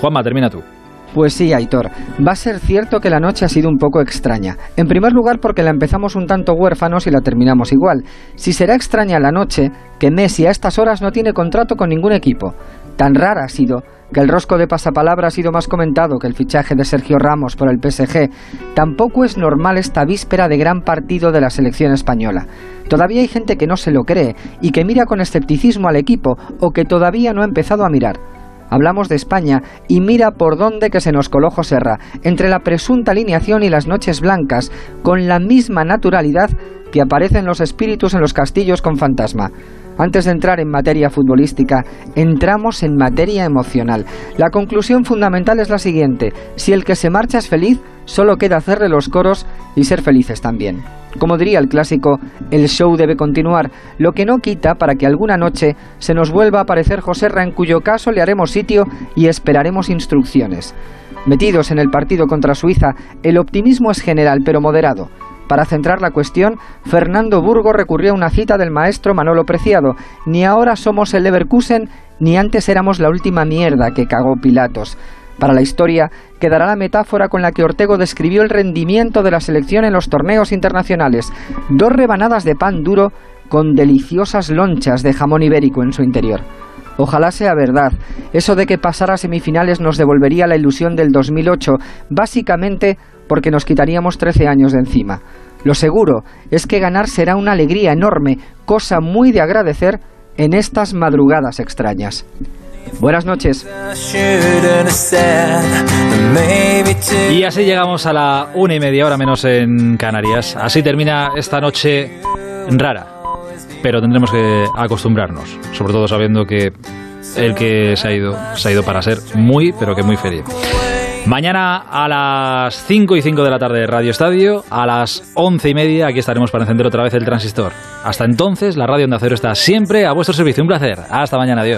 Juanma, termina tú. Pues sí, Aitor. Va a ser cierto que la noche ha sido un poco extraña. En primer lugar porque la empezamos un tanto huérfanos y la terminamos igual. Si será extraña la noche, que Messi a estas horas no tiene contrato con ningún equipo. Tan rara ha sido que el rosco de pasapalabra ha sido más comentado que el fichaje de Sergio Ramos por el PSG. Tampoco es normal esta víspera de gran partido de la selección española. Todavía hay gente que no se lo cree y que mira con escepticismo al equipo o que todavía no ha empezado a mirar. Hablamos de España y mira por dónde que se nos coló Joserra, entre la presunta alineación y las noches blancas, con la misma naturalidad que aparecen los espíritus en los castillos con fantasma. Antes de entrar en materia futbolística, entramos en materia emocional. La conclusión fundamental es la siguiente. Si el que se marcha es feliz, solo queda hacerle los coros y ser felices también. Como diría el clásico, el show debe continuar, lo que no quita para que alguna noche se nos vuelva a aparecer Joserra, en cuyo caso le haremos sitio y esperaremos instrucciones. Metidos en el partido contra Suiza, el optimismo es general pero moderado. Para centrar la cuestión, Fernando Burgo recurrió a una cita del maestro Manolo Preciado. Ni ahora somos el Leverkusen, ni antes éramos la última mierda que cagó Pilatos. Para la historia quedará la metáfora con la que Ortego describió el rendimiento de la selección en los torneos internacionales. Dos rebanadas de pan duro con deliciosas lonchas de jamón ibérico en su interior. Ojalá sea verdad. Eso de que pasar a semifinales nos devolvería la ilusión del 2008, básicamente porque nos quitaríamos 13 años de encima. Lo seguro es que ganar será una alegría enorme, cosa muy de agradecer en estas madrugadas extrañas. Buenas noches. Y así llegamos a la una y media hora menos en Canarias. Así termina esta noche rara. Pero tendremos que acostumbrarnos, sobre todo sabiendo que el que se ha ido, se ha ido para ser muy, pero que muy feliz. Mañana a las 5 y 5 de la tarde Radio Estadio, a las 11 y media aquí estaremos para encender otra vez el transistor. Hasta entonces, la radio Onda Cero está siempre a vuestro servicio. Un placer. Hasta mañana, adiós.